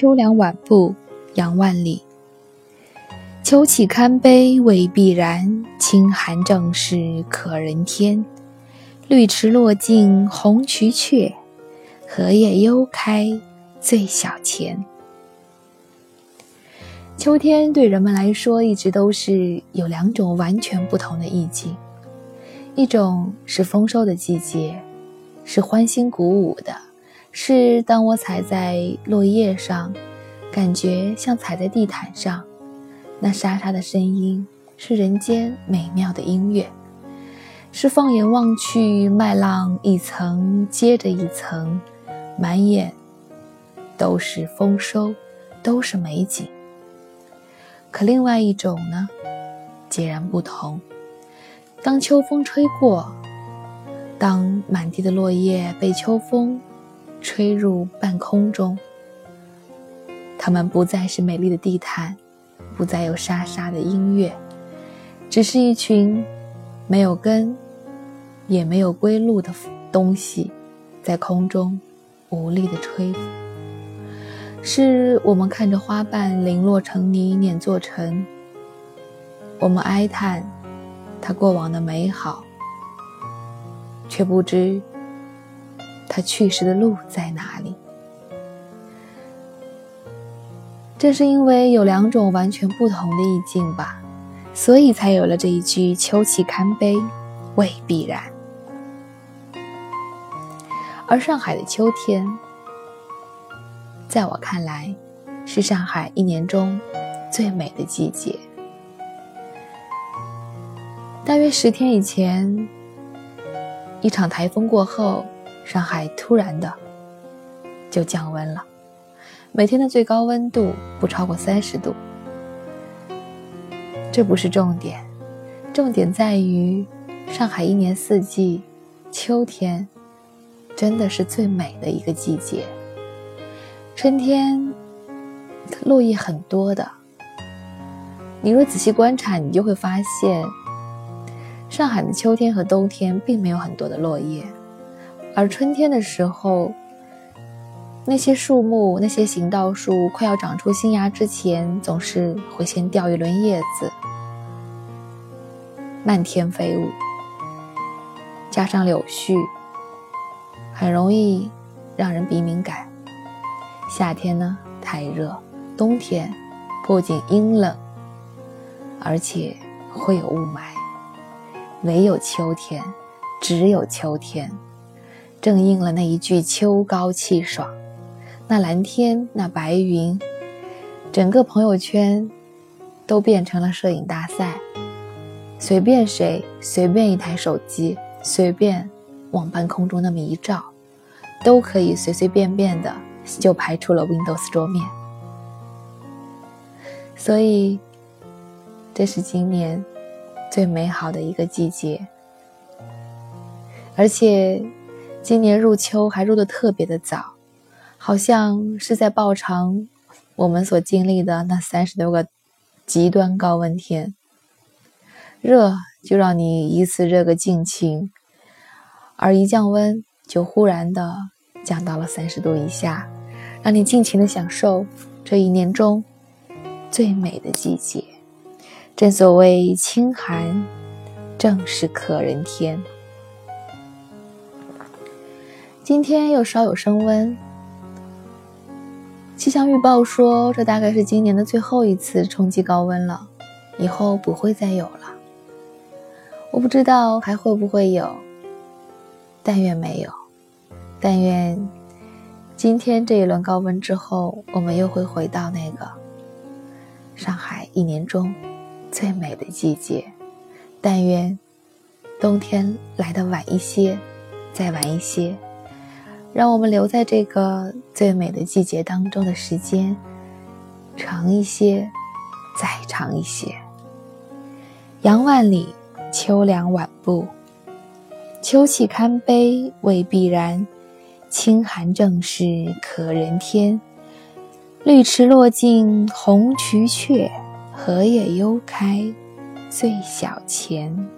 秋凉晚步，杨万里。秋气堪悲未必然，清寒正是可人天。绿池落尽红蕖雀，荷叶幽开最小钱。秋天对人们来说，一直都是有两种完全不同的意境：一种是丰收的季节，是欢欣鼓舞的，是当我踩在落叶上，感觉像踩在地毯上。那沙沙的声音是人间美妙的音乐，是放眼望去，麦浪一层接着一层，满眼都是丰收，都是美景。可另外一种呢，截然不同。当秋风吹过，当满地的落叶被秋风吹入半空中，它们不再是美丽的地毯。不再有沙沙的音乐，只是一群没有根、也没有归路的东西，在空中无力的吹。是我们看着花瓣零落成泥碾作尘，我们哀叹它过往的美好，却不知他去时的路在哪里。正是因为有两种完全不同的意境吧，所以才有了这一句“秋气堪悲，未必然”。而上海的秋天，在我看来，是上海一年中最美的季节。大约十天以前，一场台风过后，上海突然的就降温了。每天的最高温度不超过三十度，这不是重点，重点在于上海一年四季，秋天真的是最美的一个季节。春天落叶很多的，你若仔细观察，你就会发现，上海的秋天和冬天并没有很多的落叶，而春天的时候。那些树木，那些行道树，快要长出新芽之前，总是会先掉一轮叶子，漫天飞舞。加上柳絮，很容易让人鼻敏感。夏天呢太热，冬天不仅阴冷，而且会有雾霾。唯有秋天，只有秋天，正应了那一句“秋高气爽”。那蓝天，那白云，整个朋友圈都变成了摄影大赛。随便谁，随便一台手机，随便往半空中那么一照，都可以随随便便的就拍出了 Windows 桌面。所以，这是今年最美好的一个季节，而且今年入秋还入得特别的早。好像是在报偿我们所经历的那三十多个极端高温天。热就让你一次热个尽情，而一降温就忽然的降到了三十度以下，让你尽情的享受这一年中最美的季节。正所谓清寒，正是可人天。今天又稍有升温。气象预报说，这大概是今年的最后一次冲击高温了，以后不会再有了。我不知道还会不会有，但愿没有。但愿今天这一轮高温之后，我们又会回到那个上海一年中最美的季节。但愿冬天来的晚一些，再晚一些。让我们留在这个最美的季节当中的时间长一些，再长一些。杨万里，秋凉晚步。秋气堪悲未必然，清寒正是可人天。绿池落尽红蕖却，荷叶幽开最小钱。